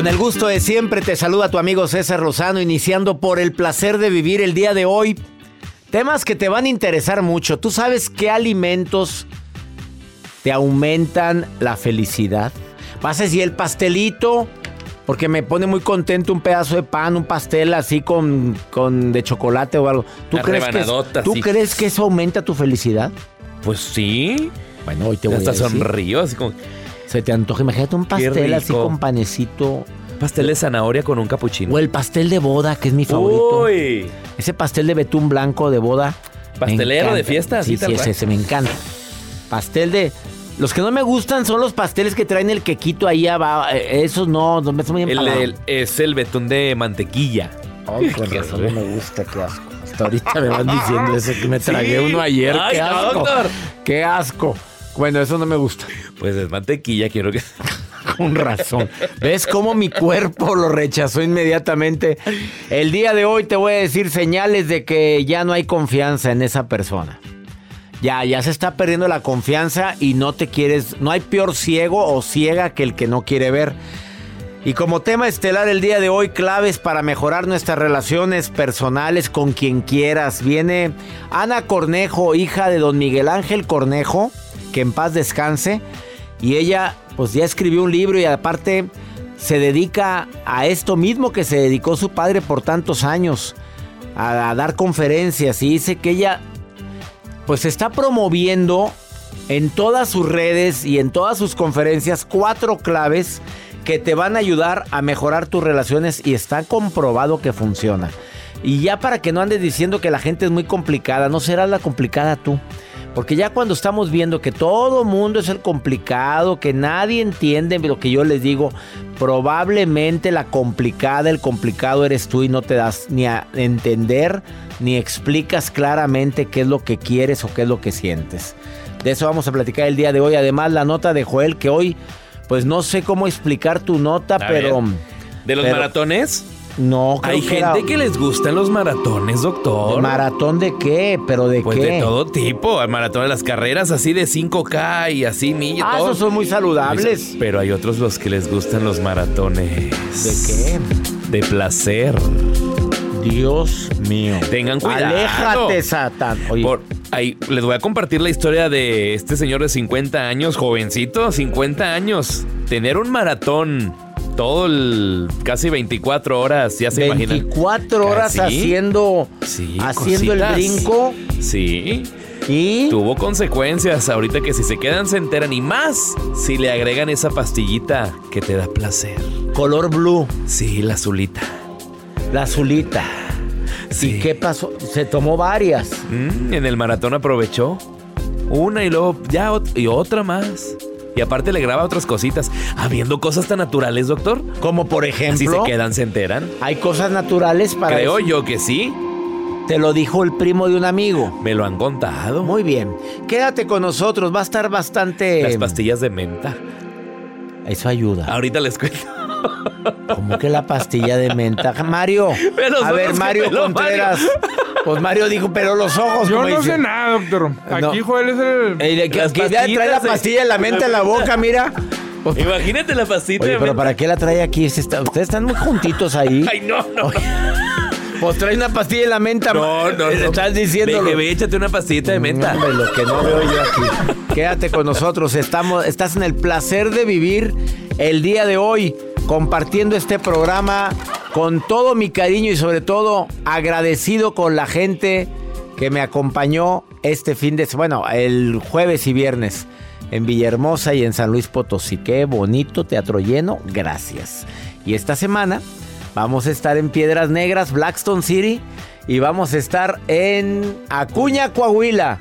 Con el gusto de siempre te saluda tu amigo César Lozano, iniciando por el placer de vivir el día de hoy. Temas que te van a interesar mucho. ¿Tú sabes qué alimentos te aumentan la felicidad? Vas a decir el pastelito, porque me pone muy contento un pedazo de pan, un pastel así con, con de chocolate o algo. ¿Tú, crees que, ¿tú sí. crees que eso aumenta tu felicidad? Pues sí. Bueno, hoy te voy Hasta a decir. sonrío, así como Se te antoja, imagínate un pastel así con panecito. pastel de zanahoria con un capuchino. O el pastel de boda, que es mi favorito. Uy. Ese pastel de betún blanco de boda. Pastelero de fiesta, Sí, sí, cual. ese, ese me encanta. Pastel de. Los que no me gustan son los pasteles que traen el quequito ahí abajo. Eh, Esos no, no me bien El- el- es el betún de mantequilla. Ay, con razón no me gusta, qué asco. Hasta ahorita me van diciendo eso, que me tragué Sí. uno ayer. Ay, qué asco. doctor. Qué asco. Bueno, eso no me gusta. Pues es mantequilla, quiero que. Con razón. ¿Ves cómo mi cuerpo lo rechazó inmediatamente? El día de hoy te voy a decir señales de que ya no hay confianza en esa persona. Ya, ya se está perdiendo la confianza y no te quieres, no hay peor ciego o ciega que el que no quiere ver. Y como tema estelar el día de hoy, claves para mejorar nuestras relaciones personales con quien quieras. Viene Ana Cornejo, hija de don Miguel Ángel Cornejo, que en paz descanse. Y ella, pues ya escribió un libro y aparte se dedica a esto mismo que se dedicó su padre por tantos años, a, dar conferencias. Y dice que ella, pues está promoviendo en todas sus redes y en todas sus conferencias cuatro claves que te van a ayudar a mejorar tus relaciones y está comprobado que funciona. Y ya para que no andes diciendo que la gente es muy complicada, no serás la complicada tú. Porque ya cuando estamos viendo que todo mundo es el complicado, que nadie entiende lo que yo les digo, probablemente la complicada, el complicado eres tú y no te das ni a entender ni explicas claramente qué es lo que quieres o qué es lo que sientes. De eso vamos a platicar el día de hoy. Además, la nota de Joel, que hoy, pues no sé cómo explicar tu nota, A pero... ver, ¿De los pero- maratones? No, creo Hay que gente era- que les gustan los maratones, doctor. ¿Maratón de qué? ¿Pero de Pues qué? de todo tipo. El maratón de las carreras así de 5K y así millas. Ah, todo. esos son muy saludables. Pero hay otros los que les gustan los maratones. ¿De qué? De placer. Dios mío. Tengan cuidado. Aléjate, Satán. Oye, Por- ahí, les voy a compartir la historia de este señor de 50 años, jovencito, 50 años. Tener un maratón todo el casi 24 horas, ya se imaginan. 24 horas Casi. haciendo, Sí, haciendo el brinco Sí. y Tuvo consecuencias ahorita que si se quedan se enteran y más si le agregan esa pastillita que te da placer. color blue, Sí, la azulita. la azulita. Sí. ¿Y qué pasó? Se tomó varias. Mm, en el maratón aprovechó una y luego ya ot- y otra más. Y aparte le graba otras cositas. Habiendo cosas tan naturales, doctor. Como por Si se ejemplo, quedan, se enteran. hay cosas naturales para Creo eso. yo que sí. Te lo dijo el primo de un amigo. Me lo han contado. Muy bien. Quédate con nosotros, va a estar bastante... Las pastillas de menta. Eso ayuda. Ahorita les cuento. ¿Cómo que la pastilla de menta? Mario. A ver, Mario peló Contreras. Pues Mario dijo, pero los ojos. Yo no dice. sé nada, doctor. Aquí No. Joel es el... Ey, de que, Las que ya trae la de- pastilla en la mente en la boca, mira. Imagínate la pastita Oye, de pero. ¿para qué la trae aquí? Ustedes están muy juntitos ahí. Ay, no, no. Pues trae una pastilla en la menta. No, no, no. Estás diciendo. Ve, ve, échate una pastillita de menta. Hombre, lo que no veo yo aquí. Quédate con nosotros. Estamos, estás en el placer de vivir el día de hoy, compartiendo este programa con todo mi cariño y sobre todo agradecido con la gente que me acompañó este fin de semana, bueno, el jueves y viernes en Villahermosa y en San Luis Potosí. Qué bonito teatro lleno. Gracias. Y esta semana vamos a estar en Piedras Negras, Blackstone City. Y vamos a estar en Acuña, Coahuila.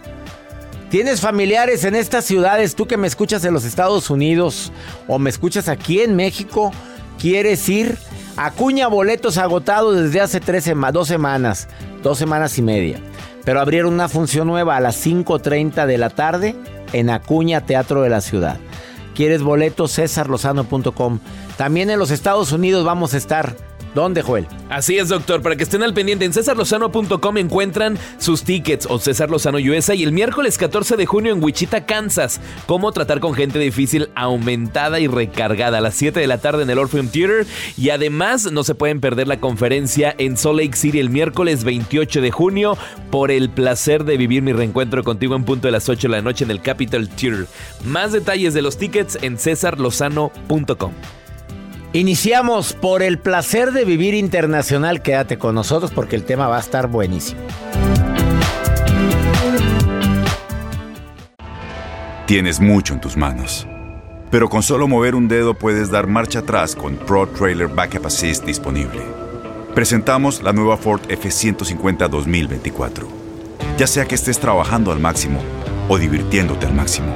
¿Tienes familiares en estas ciudades? Tú que me escuchas en los Estados Unidos o me escuchas aquí en México, ¿quieres ir? Acuña boletos agotados desde hace tres sema- dos semanas, dos semanas y media. Pero abrieron una función nueva a las 5.30 de la tarde en Acuña Teatro de la Ciudad. ¿Quieres boletos? cesarlozano.com. También en los Estados Unidos vamos a estar. ¿Dónde, Joel? Así es, doctor. Para que estén al pendiente, en cesarlozano.com encuentran sus tickets o César Lozano USA y el miércoles 14 de junio en Wichita, Kansas. Cómo tratar con gente difícil aumentada y recargada a las 7 de la tarde en el Orpheum Theater. Y además no se pueden perder la conferencia en Salt Lake City el miércoles 28 de junio por el placer de vivir mi reencuentro contigo en punto de las 8 de la noche en el Capitol Theater. Más detalles de los tickets en cesarlozano.com. Iniciamos por el placer de vivir internacional. Quédate con nosotros porque el tema va a estar buenísimo. Tienes mucho en tus manos. Pero con solo mover un dedo puedes dar marcha atrás con Pro Trailer Backup Assist disponible. Presentamos la nueva Ford F150 2024. Ya sea que estés trabajando al máximo o divirtiéndote al máximo,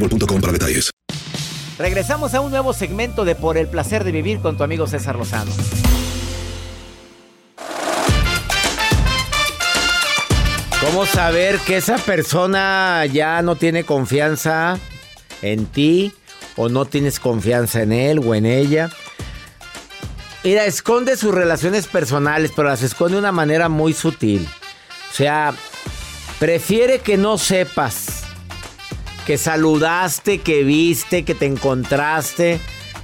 boostmobile.com para detalles. Regresamos a un nuevo segmento de Por el placer de vivir con tu amigo César Lozano. ¿Cómo saber que esa persona ya no tiene confianza en ti o no tienes confianza en él o en ella? Mira, esconde sus relaciones personales, pero las esconde de una manera muy sutil. O sea, prefiere que no sepas que saludaste, que viste, que te encontraste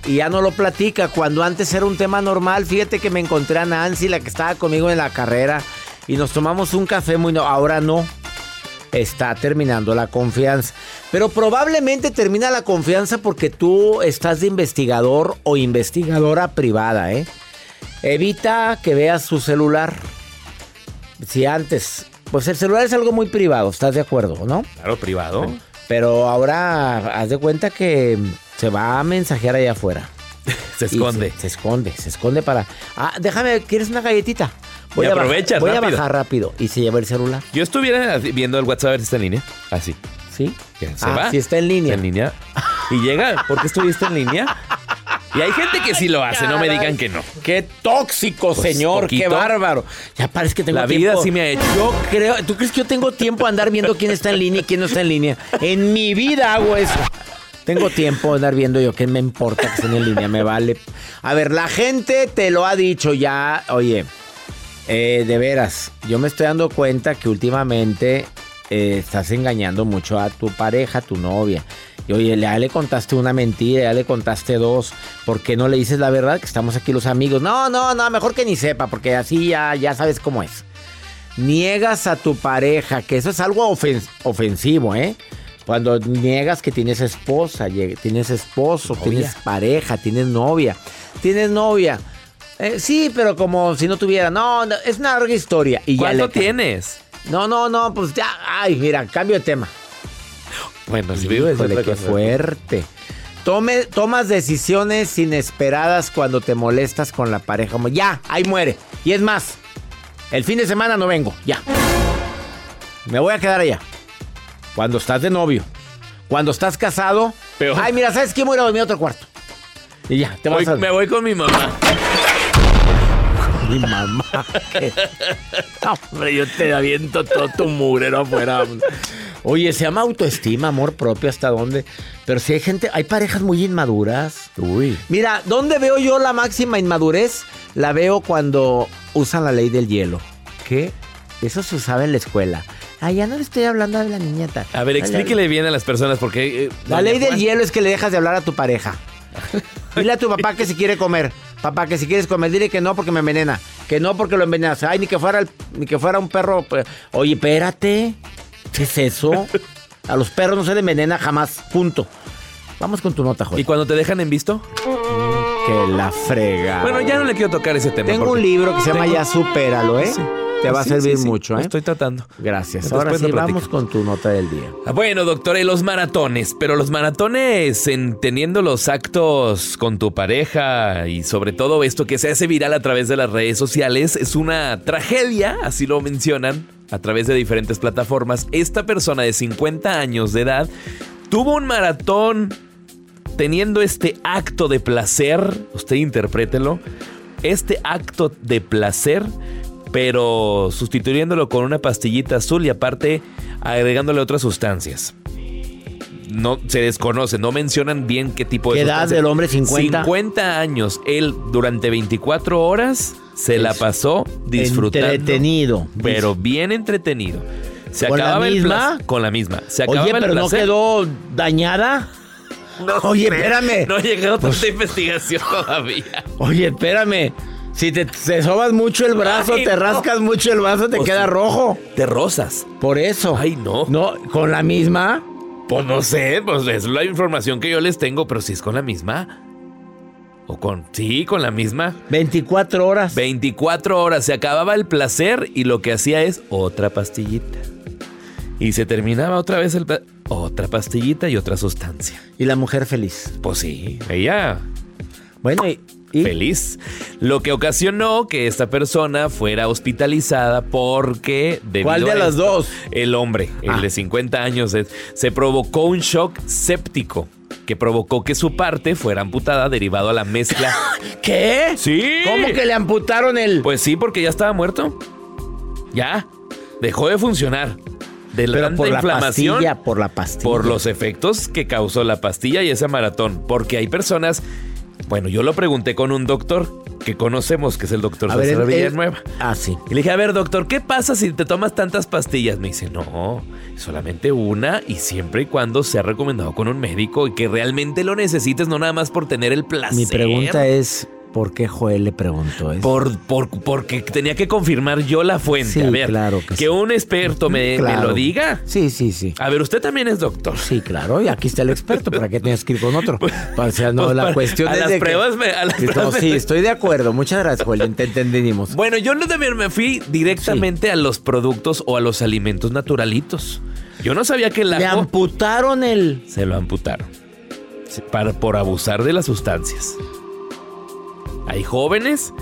y ya no lo platica. Cuando antes era un tema normal, fíjate que me encontré a Nancy, la que estaba conmigo en la carrera, y nos tomamos un café muy... No, ahora no. Está terminando la confianza. Pero probablemente termina la confianza porque tú estás de investigador o investigadora privada, ¿eh? Evita que veas su celular. Si antes... Pues el celular es algo muy privado, ¿estás de acuerdo, no? Claro, privado. Pero ahora haz de cuenta que se va a mensajear allá afuera. Se esconde. Se, se esconde, se esconde para. Ah, déjame, ¿quieres una galletita? Y a bajar, voy a bajar rápido. Y se lleva el celular. Yo estuviera viendo el WhatsApp a ver si está en línea. Así. ¿Sí? Se ah, va. sí está en línea. Está en línea. Y llega, ¿por qué estuviste en línea? Y hay gente que sí lo hace, no me digan que no. Qué tóxico, señor, qué poquito. bárbaro. Ya parece que tengo La tiempo. vida sí me ha hecho. Yo creo, ¿tú crees que yo tengo tiempo de andar viendo quién está en línea y quién no está en línea? En mi vida hago eso. Tengo tiempo de andar viendo yo, ¿qué me importa que estén en línea? Me vale. A ver, la gente te lo ha dicho ya, oye, eh, de veras, yo me estoy dando cuenta que últimamente eh, estás engañando mucho a tu pareja, a tu novia. Y oye, ya le contaste una mentira, ya le contaste dos. ¿Por qué no le dices la verdad? Que estamos aquí los amigos. No, no, no, mejor que ni sepa, porque así ya, ya sabes cómo es. Niegas a tu pareja, que eso es algo ofen- ofensivo, ¿eh? Cuando niegas que tienes esposa, tienes esposo, tienes pareja, tienes novia, tienes novia. Eh, sí, pero como si no tuviera. No, no, es una larga historia. Y ya ¿Cuánto le- tienes? No, no, no, pues ya. Ay, mira, cambio de tema. Bueno, si vivo es Híjole, otra qué cosa. fuerte. Tome, tomas decisiones inesperadas cuando te molestas con la pareja. Como, ya, ahí muere. Y es más, el fin de semana no vengo. Ya. Me voy a quedar allá. Cuando estás de novio. Cuando estás casado. Peor. Ay, mira, ¿sabes qué? Me voy a ir a dormir a otro cuarto. Y ya, te vas Voy- a... me voy con mi mamá. Mi mamá. Hombre, yo te aviento todo tu murero afuera. Oye, se llama autoestima, amor propio, ¿hasta dónde? Pero si hay gente, hay parejas muy inmaduras. Uy. Mira, ¿dónde veo yo la máxima inmadurez? La veo cuando usan la ley del hielo. ¿Qué? Eso se usaba en la escuela. Ah, ya no le estoy hablando a la niñata. A ver, explíquele bien a las personas porque... eh, La doña ley del hielo es que le dejas de hablar a tu pareja. Dile a tu papá que si quiere comer. Papá, que si quieres comer, dile que no porque me envenena. Que no porque lo envenenas. Ay, ni que fuera, el- ni que fuera un perro. Oye, espérate. ¿Qué es eso? A los perros no se les envenena jamás. Punto. Vamos con tu nota, ¿Y Joel. cuando te dejan en visto? Que la frega. Bueno, ya no le quiero tocar ese tema. Tengo un libro que se llama tengo- Ya Supéralo, ¿eh? Sí. Te va a servir sí, mucho, ¿eh? Estoy tratando. Gracias. Después Ahora sí, vamos con tu nota del día. Ah, Bueno, doctora, y los maratones, pero los maratones en teniendo los actos con tu pareja y sobre todo esto que se hace viral a través de las redes sociales es una tragedia, así lo mencionan, a través de diferentes plataformas. Esta persona de 50 años de edad tuvo un maratón teniendo este acto de placer, usted interprételo, este acto de placer, pero sustituyéndolo con una pastillita azul y aparte agregándole otras sustancias. No se desconoce, no mencionan bien qué tipo de ¿Qué edad del hombre? 50. 50 años. Él durante 24 horas se la pasó disfrutando. Entretenido. Pero bien entretenido. Se ¿Con la acababa el misma? placer- Con la misma. Se acababa Oye, el pero no placer. quedó dañada. No Oye, espérame. No ha llegado Pues- tanta investigación todavía. Oye, espérame. Si te, te sobas mucho el brazo, Ay, te no. rascas mucho el brazo, te Pues queda rojo. De rosas. Por eso. Ay, no. No, con la misma. Pues no sé, pues es la información que yo les tengo, pero si es con la misma. O con. Sí, con la misma. 24 horas. 24 horas. Se acababa el placer y lo que hacía es otra pastillita. Y se terminaba otra vez el. Otra pastillita y otra sustancia. Y la mujer feliz. Pues sí, ella Bueno, y. y- feliz. Lo que ocasionó que esta persona fuera hospitalizada porque... debido ¿Cuál de a las esto, dos? El hombre, el Ah. de 50 años, se provocó un shock séptico que provocó que su parte fuera amputada derivado a la mezcla. ¿Qué? Sí. ¿Cómo que le amputaron el.? Pues sí, porque ya estaba muerto. Ya. Dejó de funcionar. De la pero por la pastilla, por la pastilla. Por los efectos que causó la pastilla y ese maratón. Porque hay personas. Bueno, yo lo pregunté con un doctor que conocemos, que es el doctor A ver, César él- Villanueva. Ah, sí. Y le dije, a ver, doctor, ¿qué pasa si te tomas tantas pastillas? Me dice, no, solamente una y siempre y cuando sea recomendado con un médico y que realmente lo necesites, no nada más por tener el placer. Mi pregunta es: ¿por qué Joel le preguntó eso? Por, por- porque tenía que confirmar yo la fuente. Sí, a ver, claro que sí. un experto me, lo diga. Sí, sí, sí. A ver, usted también es doctor. Sí, claro, y aquí está el experto, ¿para qué tienes que ir con otro? O sea, no, pues la para- cuestión a es las de que- pruebas me- a las no, pruebas me- sí, estoy de acuerdo. Muchas gracias, Joel, te entendimos. Bueno, yo no también me fui directamente a los productos o a los alimentos naturalitos. Yo no sabía que el Le ajo amputaron el... se lo amputaron. Para, por abusar de las sustancias. Hay jóvenes.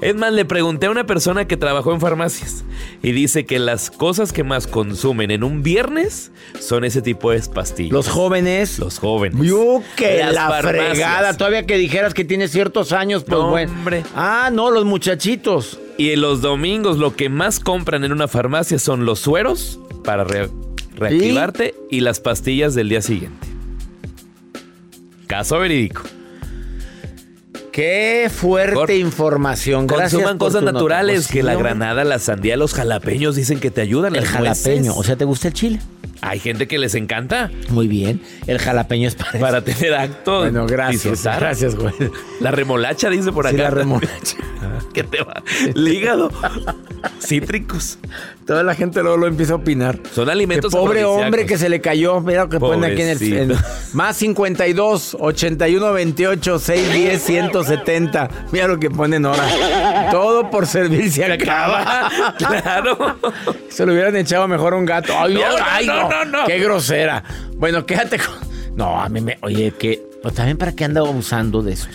Es más, le pregunté a una persona que trabajó en farmacias. y dice que las cosas que más consumen en un viernes son ese tipo de pastillas. Los jóvenes. Los jóvenes. Yo que Las la farmacias. fregada. Todavía que dijeras que tienes ciertos años, pues No, bueno. hombre. Ah, no, los muchachitos. Y en los domingos lo que más compran en una farmacia son los sueros para re- reactivarte y las pastillas del día siguiente. Caso verídico. Qué fuerte Cor- información. Gracias Consuman cosas naturales, que la granada, la sandía, los jalapeños dicen que te ayudan. El jalapeño. O sea, ¿te gusta el chile? Hay gente que les encanta Muy bien. El jalapeño es para, para tener acto. Bueno, gracias. disfrutar. Gracias, güey. La remolacha dice por acá. Sí, la remolacha. ¿Qué te va? El hígado. Cítricos. Toda la gente luego lo empieza a opinar. Son alimentos pobre afrodisíacos. hombre que se le cayó. Mira lo que pone aquí en el, en- más 52 81 28 610 170. Mira lo que ponen ahora. Todo por servir se acaba. claro. Se lo hubieran echado mejor a un gato. Ay, No, no, ay, no, no, no. Qué grosera. Bueno, quédate con. No, a mí me. Oye, que. Pues también para qué anda abusando de eso.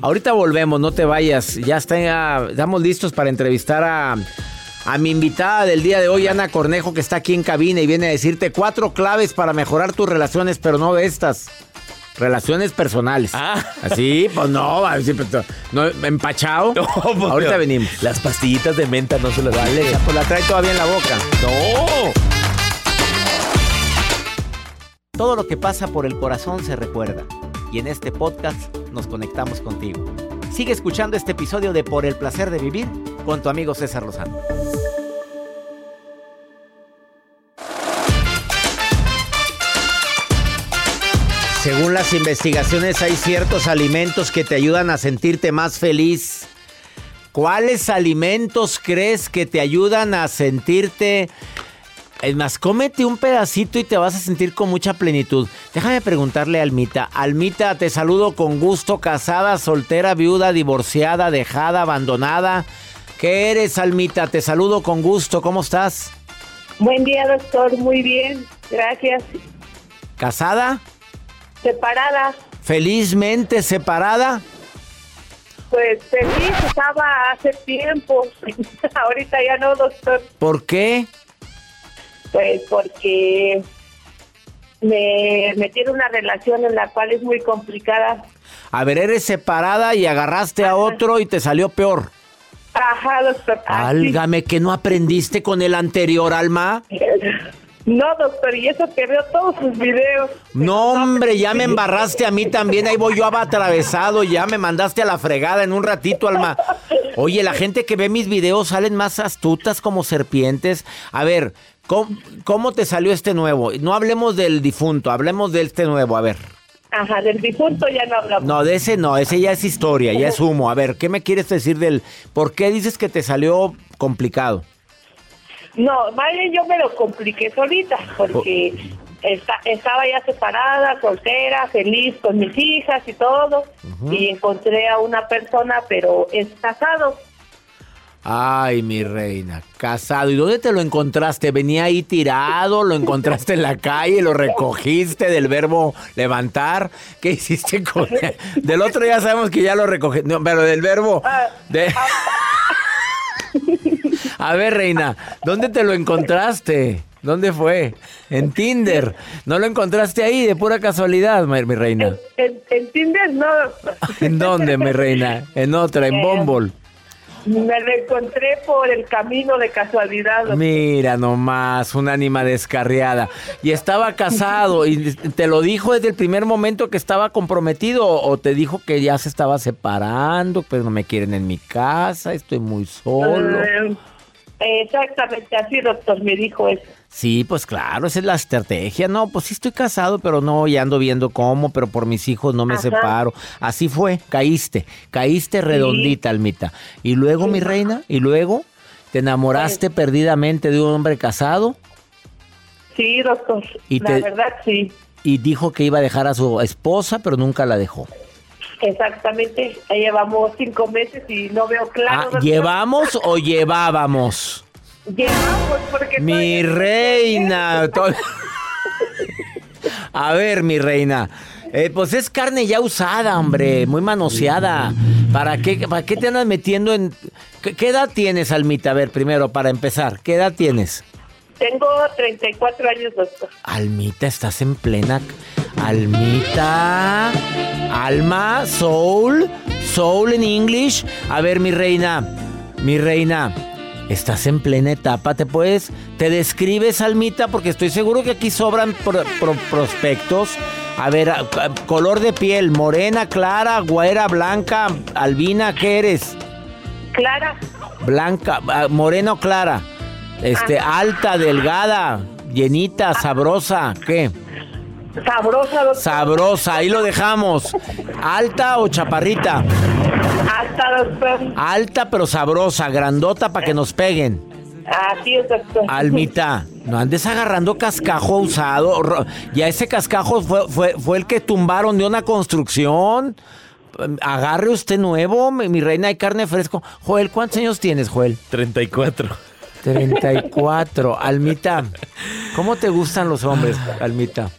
Ahorita volvemos, no te vayas. Ya está, estamos listos para entrevistar a, a mi invitada del día de hoy, Ana Cornejo, que está aquí en cabina y viene a decirte cuatro claves para mejorar tus relaciones, pero no de estas. Relaciones personales. Ah. Así, pues no, pues, no, empachado. No, pues, Ahorita no. venimos. Las pastillitas de menta no se las vale. Pues la trae todavía en la boca. No. Todo lo que pasa por el corazón se recuerda. Y en este podcast nos conectamos contigo. Sigue escuchando este episodio de Por el placer de vivir con tu amigo César Lozano. Según las investigaciones hay ciertos alimentos que te ayudan a sentirte más feliz. ¿Cuáles alimentos crees que te ayudan a sentirte es más, cómete un pedacito y te vas a sentir con mucha plenitud. Déjame preguntarle a Almita. Almita, te saludo con gusto. Casada, soltera, viuda, divorciada, dejada, abandonada. ¿Qué eres, Almita? Te saludo con gusto. ¿Cómo estás? Buen día, doctor. Muy bien. Gracias. ¿Casada? Separada. ¿Felizmente separada? Pues feliz estaba hace tiempo. Ahorita ya no, doctor. ¿Por qué? Pues porque me metí en una relación en la cual es muy complicada. A ver, eres separada y agarraste a otro y te salió peor. Ajá, doctor. Álgame que no aprendiste con el anterior, Alma. No, doctor, y eso que veo todos sus videos. No, hombre, ya me embarraste a mí también. Ahí voy yo atravesado. Ya me mandaste a la fregada en un ratito, Alma. Oye, la gente que ve mis videos salen más astutas como serpientes. A ver, ¿cómo, cómo te salió este nuevo? No hablemos del difunto, hablemos de este nuevo. A ver. Ajá, del difunto ya no hablamos. No, de ese no, ese ya es historia, ya es humo. A ver, ¿qué me quieres decir del... ¿Por qué dices que te salió complicado? No, más bien yo me lo compliqué solita, porque esta- estaba ya separada, soltera, feliz con mis hijas y todo, y encontré a una persona, pero es casado. Ay, mi reina, casado. ¿Y dónde te lo encontraste? ¿Venía ahí tirado? ¿Lo encontraste en la calle? ¿Lo recogiste del verbo levantar? ¿Qué hiciste con él? Del otro ya sabemos que ya lo recogí. No, pero del verbo... de- A ver, reina, ¿dónde te lo encontraste? ¿Dónde fue? En Tinder. ¿No lo encontraste ahí de pura casualidad, mi, reina? ¿En- ¿Entiendes? No, ¿En dónde, mi reina? En otra, en Bumble. Me lo encontré por el camino de casualidad. doctor. Mira nomás, un ánima descarriada. Y estaba casado y te lo dijo desde el primer momento que estaba comprometido o te dijo que ya se estaba separando, pero no me quieren en mi casa, estoy muy solo. Eh, exactamente así, doctor, me dijo eso. Sí, pues claro, esa es la estrategia. No, pues sí estoy casado, pero no, ya ando viendo cómo, pero por mis hijos no me Ajá. separo. Así fue, caíste, caíste redondita, Almita. Y luego, mi reina, y luego, ¿te enamoraste perdidamente de un hombre casado? Sí, doctor, Y la te- verdad sí. y dijo que iba a dejar a su esposa, pero nunca la dejó. Exactamente, llevamos cinco meses y no veo claro. Ah. ¿Llevamos o llevábamos? Porque Mi reina. A ver, mi reina. eh, pues es carne ya usada, hombre, muy manoseada. ¿Para qué, ¿Para qué te andas metiendo en... ¿Qué, qué edad tienes, Almita? A ver, primero, para empezar, ¿qué edad tienes? Tengo 34 años, doctor. Almita, estás en plena... Almita, Alma, Soul, Soul en English. A ver, mi reina, mi reina, estás en plena etapa, ¿te puedes? ¿Te describes, Almita? Porque estoy seguro que aquí sobran pro- pro- prospectos. A ver, a- a- color de piel, morena, clara, güera, blanca, albina, ¿qué eres? Clara, Blanca, ah, morena o clara. Este, alta, delgada, llenita, sabrosa, ¿qué? sabrosa, doctor. Sabrosa, ahí lo dejamos. ¿Alta o chaparrita? Alta, doctor. Alta pero sabrosa, grandota para que nos peguen. Así es, doctor. Almita, no andes agarrando cascajo usado. Ya ese cascajo fue, fue, fue el que tumbaron de una construcción. Agarre usted nuevo, mi, mi reina de carne fresco. Joel, ¿cuántos años tienes, Joel? 34. 34. Almita, ¿cómo te gustan los hombres, Almita?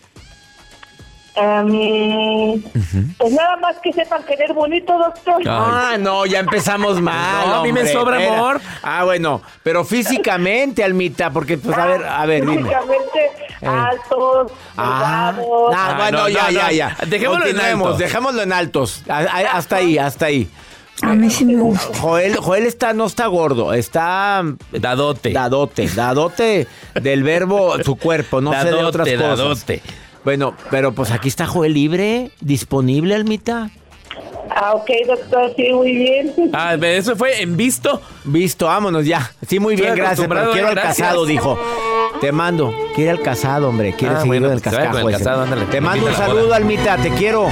Em, Pues nada más que sepan querer bonito, doctor. Ah, no, ya empezamos mal. No, a mí me sobra amor. Ah, bueno, pero físicamente, Almita, porque, pues, a ver, a ver, dime. Físicamente altos, Ah, delgados. ah, bueno, no, ya, no, ya, ya. Dejémoslo en Continuemos, alto. Dejémoslo en altos. A- a- hasta ahí, hasta ahí. A mí sí me gusta. Joel, Joel está, no está gordo, está Dadote. dadote, dadote del verbo su cuerpo, no sé de Dadote, otras cosas. dadote. Bueno, pero pues aquí está Joel libre, disponible, Almita. Ah, ok, doctor, sí, muy bien. Ah, eso fue en visto. Visto, vámonos ya. Sí, muy bien, Estoy gracias. Pero quiero eh, al casado, dijo. Te mando. Quiere al casado, hombre. Quiere Ah, seguir bueno, en el pues vaya cascajo. con el casado, ándale. Te mando un saludo. Almita. Te quiero.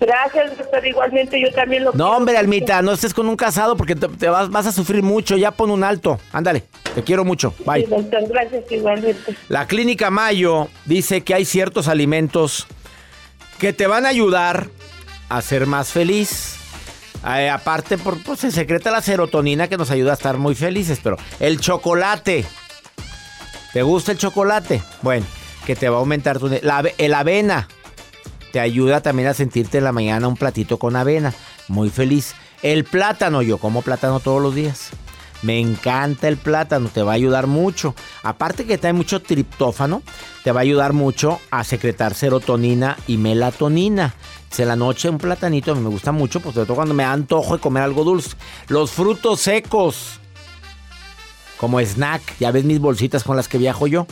Gracias, doctor, igualmente yo también lo No, hombre, Almita, no estés con un casado porque te, te vas, vas a sufrir mucho. Ya pon un alto. Ándale. Te quiero mucho. Sí, Bye. doctor, gracias igualmente. La Clínica Mayo dice que hay ciertos alimentos que te van a ayudar a ser más feliz. Eh, aparte, por, pues se secreta la serotonina que nos ayuda a estar muy felices. Pero el chocolate. ¿Te gusta el chocolate? Bueno, que te va a aumentar tu... La, el avena. Te ayuda también a sentirte en la mañana un platito con avena. Muy feliz. El plátano, yo como plátano todos los días. Me encanta el plátano, te va a ayudar mucho. Aparte que trae mucho triptófano, te va a ayudar mucho a secretar serotonina y melatonina. En la noche un platanito me gusta mucho, pues sobre todo cuando me da antojo de comer algo dulce. Los frutos secos, como snack, ya ves mis bolsitas con las que viajo yo,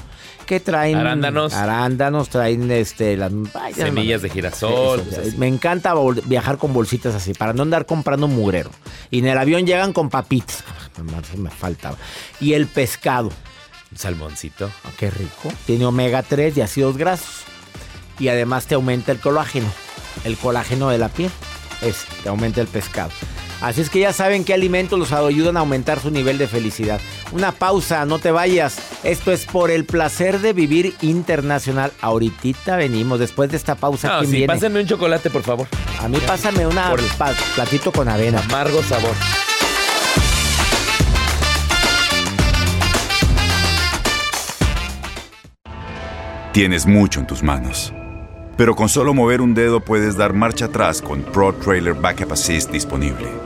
que traen Arándanos. arándanos, traen este las ay, ya Semillas de girasol. eso, pues me encanta viajar con bolsitas así, para no andar comprando mugrero. Y en el avión llegan con papitas. Eso me faltaba. Y el pescado. Un salmoncito. Ah, qué rico. Tiene omega 3 y ácidos grasos. Y además te aumenta el colágeno. El colágeno de la piel. Es, te aumenta el pescado. Así es que ya saben qué alimentos los ayudan a aumentar su nivel de felicidad. Una pausa, no te vayas. Esto es por el placer de vivir internacional. Ahorita venimos, después de esta pausa. No, ¿quién sí, viene? pásenme un chocolate, por favor. A mí pásame una platito con avena. Amargo sabor. Tienes mucho en tus manos. Pero con solo mover un dedo puedes dar marcha atrás con Pro Trailer Backup Assist disponible.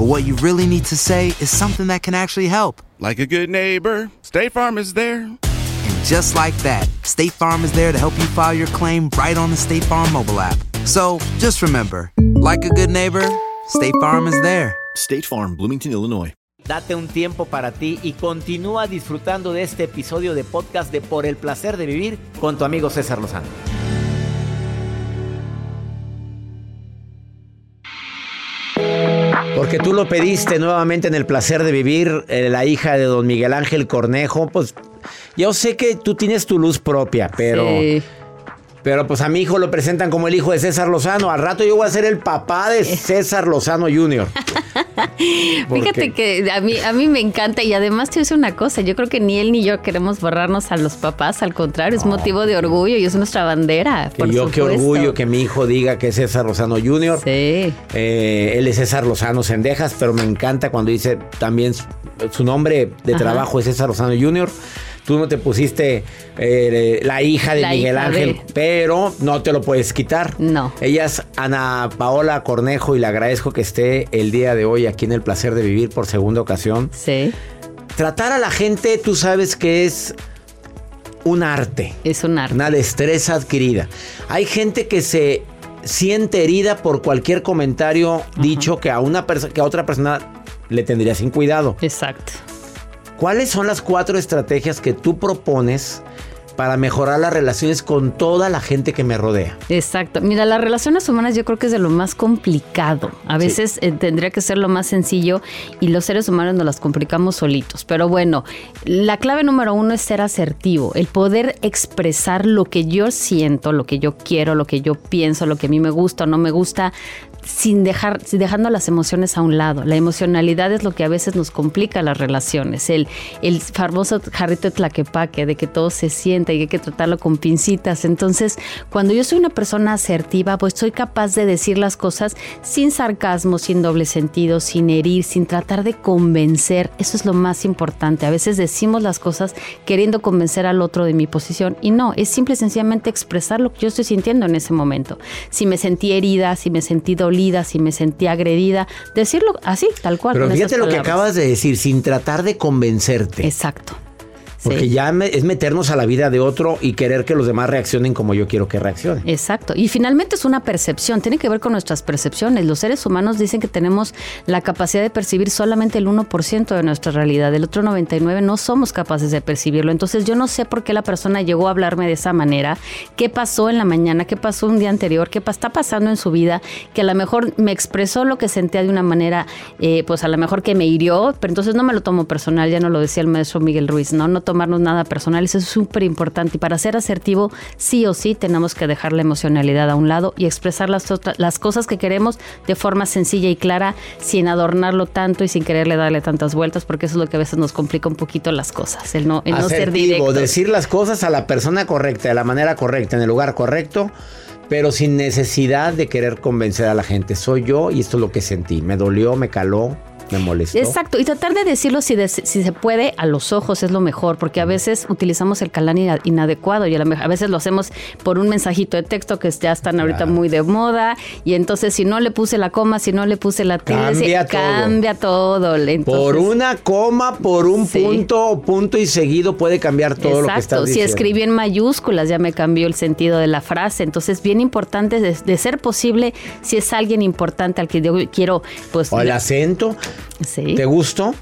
but what you really need to say is something that can actually help. Like a good neighbor, State Farm is there. And just like that, State Farm is there to help you file your claim right on the State Farm mobile app. So just remember, like a good neighbor, State Farm is there. State Farm, Bloomington, Illinois. Date un tiempo para ti y continúa disfrutando de este episodio de podcast de Por el placer de vivir con tu amigo César Lozano. Porque tú lo pediste nuevamente en el placer de vivir, eh, la hija de don Miguel Ángel Cornejo, pues yo sé que tú tienes tu luz propia, pero Sí. Pero pues a mi hijo lo presentan como el hijo de César Lozano. Al rato yo voy a ser el papá de César Lozano Jr. Fíjate que a mí, a mí me encanta y además te decir una cosa, yo creo que ni él ni yo queremos borrarnos a los papás, al contrario, es motivo de orgullo y es nuestra bandera. Que por yo qué orgullo que mi hijo diga que es César Lozano Jr. Sí. Eh, él es César Lozano Sendejas, pero me encanta cuando dice también su, su nombre de Ajá. trabajo es César Lozano Jr. Tú no te pusiste eh, la hija de La Miguel hija Ángel, de- pero no te lo puedes quitar. No. Ella es Ana Paola Cornejo y le agradezco que esté el día de hoy aquí en El Placer de Vivir por segunda ocasión. Sí. Tratar a la gente, tú sabes que es un arte. Es un arte. Una destreza adquirida. Hay gente que se siente herida por cualquier comentario dicho que a una persona que a otra persona le tendría sin cuidado. Exacto. ¿Cuáles son las cuatro estrategias que tú propones para mejorar las relaciones con toda la gente que me rodea? Exacto. Mira, las relaciones humanas yo creo que es de lo más complicado. A veces eh, tendría que ser lo más sencillo y los seres humanos nos las complicamos solitos. Pero bueno, la clave número uno es ser asertivo, el poder expresar lo que yo siento, lo que yo quiero, lo que yo pienso, lo que a mí me gusta o no me gusta. Sin dejar, dejando las emociones a un lado. La emocionalidad es lo que a veces nos complica las relaciones. El, el famoso jarrito de tlaquepaque, de que todo se y hay que tratarlo con pincitas. Entonces, cuando yo soy una persona asertiva, pues soy capaz de decir las cosas sin sarcasmo, sin doble sentido, sin herir, sin tratar de convencer. Eso es lo más importante. A veces decimos las cosas queriendo convencer al otro de mi posición y no, es simple y sencillamente expresar lo que yo estoy sintiendo en ese momento. Si me sentí herida, si me sentí dolida, si me sentí agredida, decirlo así, tal cual. Pero fíjate lo que acabas de decir, sin tratar de convencerte. Exacto. Porque Sí. ya me- es meternos a la vida de otro y querer que los demás reaccionen como yo quiero que reaccionen. Exacto. Y finalmente es una percepción, tiene que ver con nuestras percepciones. Los seres humanos dicen que tenemos la capacidad de percibir solamente el 1% de nuestra realidad, el otro 99% no somos capaces de percibirlo. Entonces yo no sé por qué la persona llegó a hablarme de esa manera, qué pasó en la mañana, qué pasó un día anterior, qué está pasando en su vida, que a lo mejor me expresó lo que sentía de una manera, eh, pues a lo mejor que me hirió, pero entonces no me lo tomo personal, ya no lo decía el maestro Miguel Ruiz, ¿no? No tomarnos nada personal, eso es súper importante. Y para ser asertivo, sí o sí tenemos que dejar la emocionalidad a un lado y expresar las, las cosas que queremos de forma sencilla y clara, sin adornarlo tanto y sin quererle darle tantas vueltas, porque eso es lo que a veces nos complica un poquito las cosas, el no, el no ser directo. decir las cosas a la persona correcta, de la manera correcta, en el lugar correcto, pero sin necesidad de querer convencer a la gente. Soy yo y esto es lo que sentí. Me dolió, me caló, me molestó. Exacto, y tratar de decirlo si, de- si se puede a los ojos es lo mejor, porque a veces utilizamos el canal ina- inadecuado y a, la me- a veces lo hacemos por un mensajito de texto que ya están ahorita muy de moda y entonces si no le puse la coma, si no le puse la tilde, Cambia sí, todo. cambia todo. Entonces, por una coma, por un punto, punto y seguido puede cambiar todo lo que estás Exacto, si diciendo. escribí en mayúsculas ya me cambió el sentido de la frase, entonces bien importante de, de ser posible si es alguien importante al que yo quiero pues O el acento. Sí. ¿Te gustó?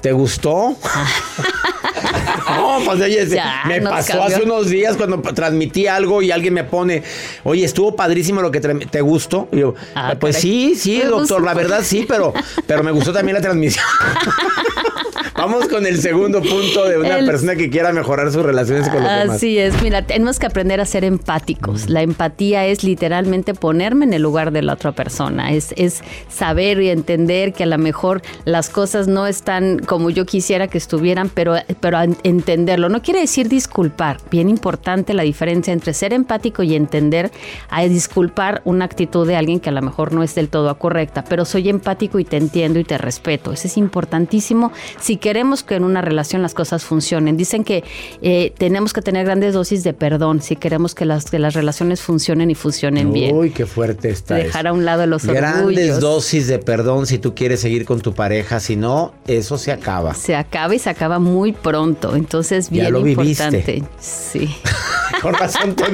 ¿Te gustó? no, pues oye, Ya, me pasó cambió. hace unos días cuando transmití algo y alguien me pone, oye, estuvo padrísimo lo que te gustó. Y yo, Ah, pues caray. sí, sí, doctor, la verdad sí, pero, pero me gustó también la transmisión. Vamos con el segundo punto de una El- persona que quiera mejorar sus relaciones con los demás. Así es, mira, tenemos que aprender a ser empáticos. La empatía es literalmente ponerme en el lugar de la otra persona, es, es saber y entender que a lo mejor las cosas no están como yo quisiera que estuvieran, pero, pero entenderlo. No quiere decir disculpar, bien importante la diferencia entre ser empático y entender a disculpar una actitud de alguien que a lo mejor no es del todo correcta, pero soy empático y te entiendo y te respeto. Eso es importantísimo si queremos que en una relación las cosas funcionen. Dicen que eh, tenemos que tener grandes dosis de perdón si queremos que las, que las relaciones funcionen y funcionen bien. Uy, qué fuerte está Dejar eso. a un lado los Grandes orgullos. dosis de perdón si tú quieres seguir con tu pareja, si no, eso se acaba. Se acaba y se acaba muy pronto. Entonces, Ya bien lo viviste. Sí. Con razón te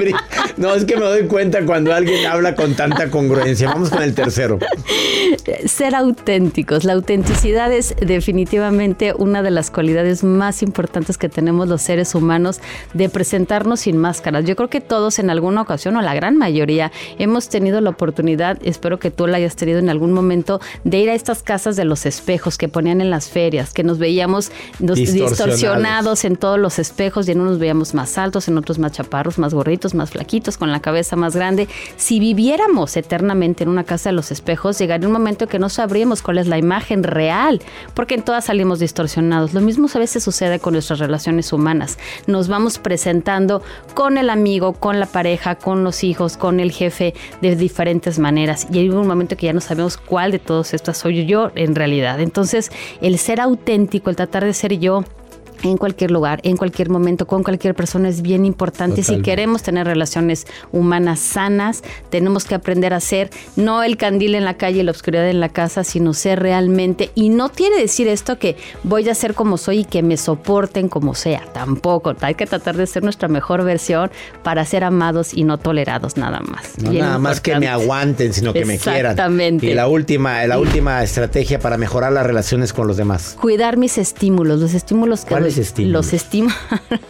No, es que me doy cuenta cuando alguien habla con tanta congruencia. Vamos con el tercero. Ser auténticos. La autenticidad es definitivamente una de las cualidades más importantes que tenemos los seres humanos de presentarnos sin máscaras. Yo creo que todos en alguna ocasión, o la gran mayoría, hemos tenido la oportunidad, espero que tú la hayas tenido en algún momento, de ir a estas casas de los espejos que ponían en las ferias, que nos veíamos nos- Distorsionados. distorsionados en todos los espejos y en unos veíamos más altos, en otros más chaparros, más gorditos, más flaquitos, con la cabeza más grande. Si viviéramos eternamente en una casa de los espejos, llegaría un momento que no sabríamos cuál es la imagen real, porque en todas salimos distorsionados. Lo mismo a veces sucede con nuestras relaciones humanas. Nos vamos presentando con el amigo, con la pareja, con los hijos, con el jefe de diferentes maneras. Y hay un momento que ya no sabemos cuál de todas estas soy yo en realidad. Entonces, el ser auténtico, el tratar de ser yo, en cualquier lugar, en cualquier momento, con cualquier persona es bien importante. Si queremos tener relaciones humanas sanas, tenemos que aprender a ser no el candil en la calle y la oscuridad en la casa, sino ser realmente. Y no quiere decir esto que voy a ser como soy y que me soporten como sea. Tampoco. Hay que tratar de ser nuestra mejor versión para ser amados y no tolerados nada más. No nada más que me aguanten, sino que me quieran. Exactamente. Y la última, la última estrategia para mejorar las relaciones con los demás. Cuidar mis estímulos, los estímulos que Los estímulos.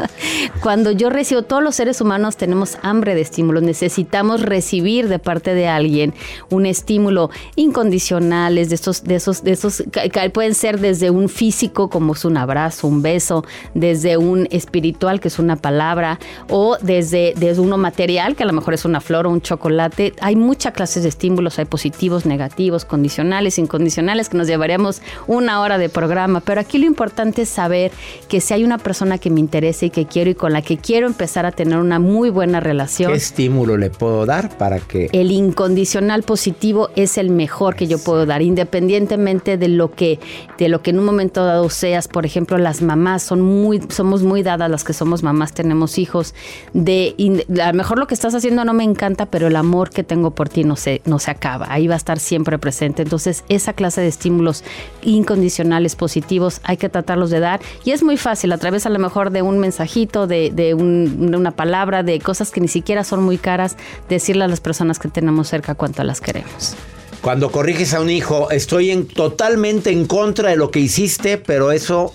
Cuando yo recibo, todos los seres humanos tenemos hambre de estímulos. Necesitamos recibir de parte de alguien un estímulo incondicionales, de esos, de esos, de esos, que pueden ser desde un físico, como es un abrazo, un beso, desde un espiritual, que es una palabra, o desde, desde uno material, que a lo mejor es una flor o un chocolate. Hay muchas clases de estímulos, hay positivos, negativos, condicionales, incondicionales, que nos llevaríamos una hora de programa. Pero aquí lo importante es saber que si hay una persona que me interesa y que quiero y con la que quiero empezar a tener una muy buena relación. ¿Qué estímulo le puedo dar para que El incondicional positivo es el mejor que yo puedo dar, independientemente de lo que, de lo que en un momento dado seas. Por ejemplo, las mamás son muy, somos muy dadas, las que somos mamás, tenemos hijos. De, a lo mejor lo que estás haciendo no me encanta, pero el amor que tengo por ti no se, no se acaba. Ahí va a estar siempre presente. Entonces, esa clase de estímulos incondicionales positivos hay que tratarlos de dar. Y es muy fácil, a través a lo mejor de un mensajito, de, de un- de una palabra, de cosas que ni siquiera son muy caras, decirle a las personas que tenemos cerca cuánto las queremos. cuando corriges a un hijo, estoy en, totalmente en contra de lo que hiciste, pero eso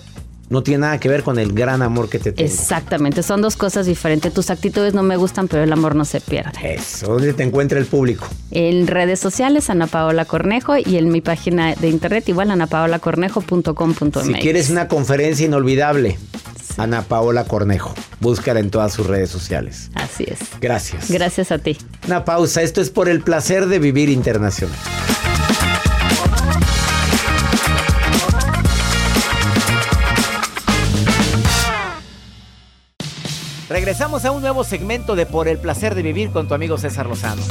no tiene nada que ver con el gran amor que te tengo? Exactamente, son dos cosas diferentes. Tus actitudes no me gustan, pero el amor no se pierde. Eso, ¿dónde te encuentra el público? En redes sociales, Ana Paola Cornejo, y en mi página de internet, igual, anapaolacornejo.com.mx. Si quieres una conferencia inolvidable, Ana Paola Cornejo. Búscala en todas sus redes sociales. Así es. Gracias. Gracias a ti. Una pausa. Esto es por el placer de vivir internacional. Regresamos a un nuevo segmento de Por el placer de vivir con tu amigo César Lozano.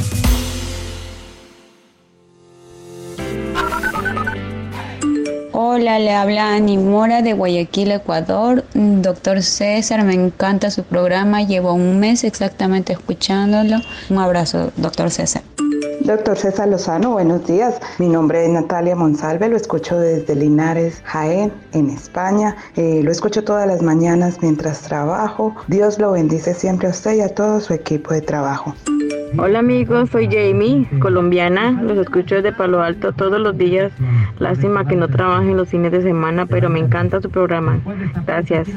Hola, le habla Ani Mora de Guayaquil, Ecuador. Doctor César, me encanta su programa. Llevo un mes exactamente escuchándolo. Un abrazo, doctor César. Doctor César Lozano, buenos días. Mi nombre es Natalia Monsalve, lo escucho desde Linares, Jaén, en España. Eh, lo escucho todas las mañanas mientras trabajo. Dios lo bendice siempre a usted y a todo su equipo de trabajo. Hola amigos, soy Jamie, colombiana. Los escucho desde Palo Alto todos los días. Lástima que no trabajen los fines de semana, pero me encanta su programa. Gracias.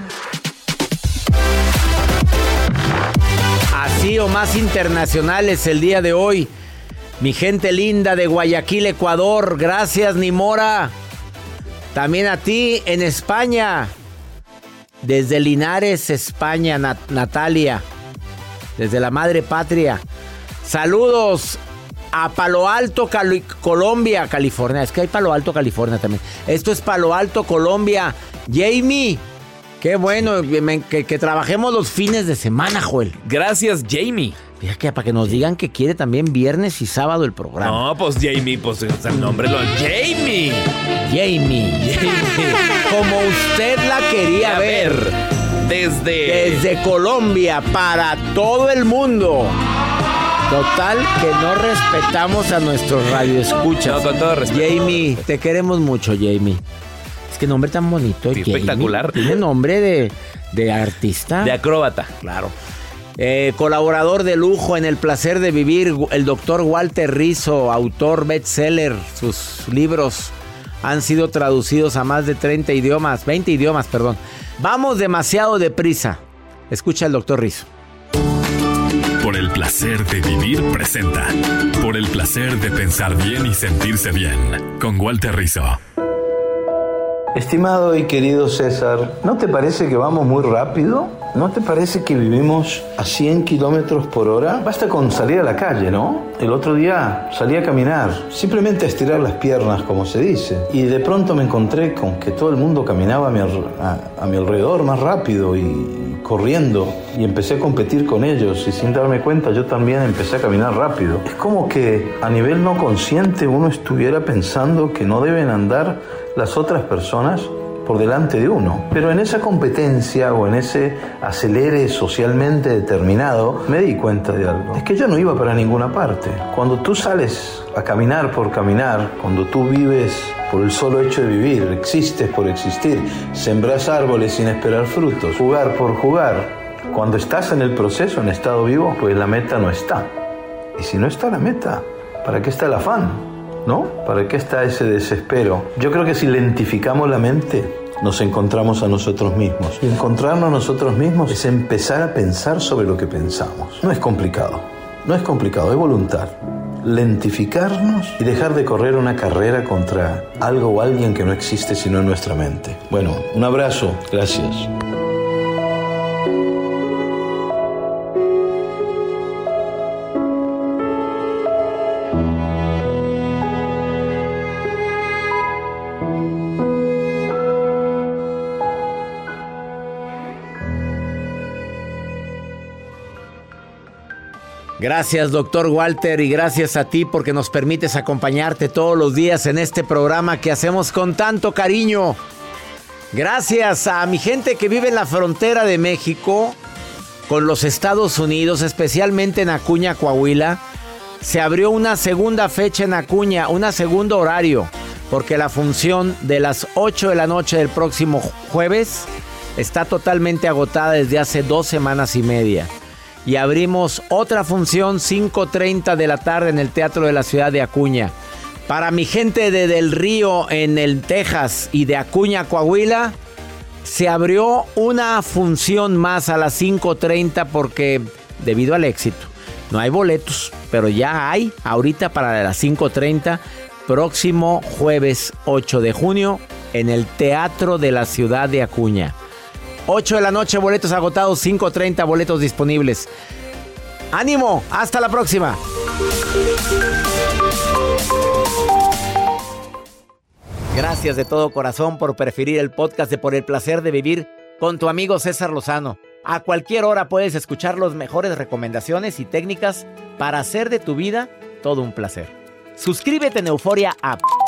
Así o más internacionales el día de hoy. Mi gente linda de Guayaquil, Ecuador. Gracias, Nimora. También a ti en España. Desde Linares, España, Nat- Natalia. Desde la madre patria. Saludos a Palo Alto, Colombia, California. Es que hay Palo Alto, California también. Esto es Palo Alto, Colombia. Jamie. Qué bueno que trabajemos los fines de semana, Joel. Gracias, Jamie. Fíjate que para que nos digan que quiere también viernes y sábado el programa. No, pues Jamie, pues es el nombre lo. ¡Jamie! Jamie. Como usted la quería ver. Desde. Desde Colombia para todo el mundo. Total que no respetamos a nuestros radioescuchas. No, con todo respeto. Jamie, te queremos mucho, Jamie. Es que nombre tan bonito. Sí, Jamie. espectacular. Tiene nombre de, de artista. De acróbata. Claro. Eh, colaborador de lujo en El placer de vivir, el doctor Walter Rizzo, autor bestseller. Sus libros han sido traducidos a más de 30 idiomas, 20 idiomas, perdón. Vamos demasiado deprisa. Escucha al doctor Rizzo. Por el placer de vivir presenta. Por el placer de pensar bien y sentirse bien. Con Walter Rizzo. Estimado y querido César, ¿no te parece que vamos muy rápido? ¿No te parece que vivimos a 100 kilómetros por hora? Basta con salir a la calle, ¿no? El otro día salí a caminar, simplemente a estirar las piernas, como se dice, y de pronto me encontré con que todo el mundo caminaba a mi, a, a mi alrededor más rápido y corriendo, y empecé a competir con ellos, y sin darme cuenta yo también empecé a caminar rápido. Es como que a nivel no consciente uno estuviera pensando que no deben andar las otras personas por delante de uno. Pero en esa competencia o en ese acelere socialmente determinado, me di cuenta de algo. Es que yo no iba para ninguna parte. Cuando tú sales a caminar por caminar, cuando tú vives por el solo hecho de vivir, existes por existir, sembras árboles sin esperar frutos, jugar por jugar, cuando estás en el proceso, en estado vivo, pues la meta no está. Y si no está la meta, ¿para qué está el afán? ¿No? ¿Para qué está ese desespero? Yo creo que si lentificamos la mente, nos encontramos a nosotros mismos. Y encontrarnos a nosotros mismos es empezar a pensar sobre lo que pensamos. No es complicado, no es complicado, es voluntad. Lentificarnos y dejar de correr una carrera contra algo o alguien que no existe sino en nuestra mente. Bueno, un abrazo, gracias. Gracias, doctor Walter, y gracias a ti porque nos permites acompañarte todos los días en este programa que hacemos con tanto cariño. Gracias a mi gente que vive en la frontera de México con los Estados Unidos, especialmente en Acuña, Coahuila. Se abrió una segunda fecha en Acuña, un segundo horario, porque la función de las 8 de la noche del próximo jueves está totalmente agotada desde hace dos semanas y media y abrimos otra función 5.30 de la tarde en el Teatro de la Ciudad de Acuña. Para mi gente de Del Río en el Texas y de Acuña, Coahuila, se abrió una función más a las 5.30 porque debido al éxito no hay boletos, pero ya hay ahorita para las 5.30 próximo jueves 8 de junio en el Teatro de la Ciudad de Acuña. 8 de la noche, boletos agotados, 5.30 boletos disponibles. ¡Ánimo! ¡Hasta la próxima! Gracias de todo corazón por preferir el podcast de Por el Placer de Vivir con tu amigo César Lozano. A cualquier hora puedes escuchar las mejores recomendaciones y técnicas para hacer de tu vida todo un placer. Suscríbete en Euforia App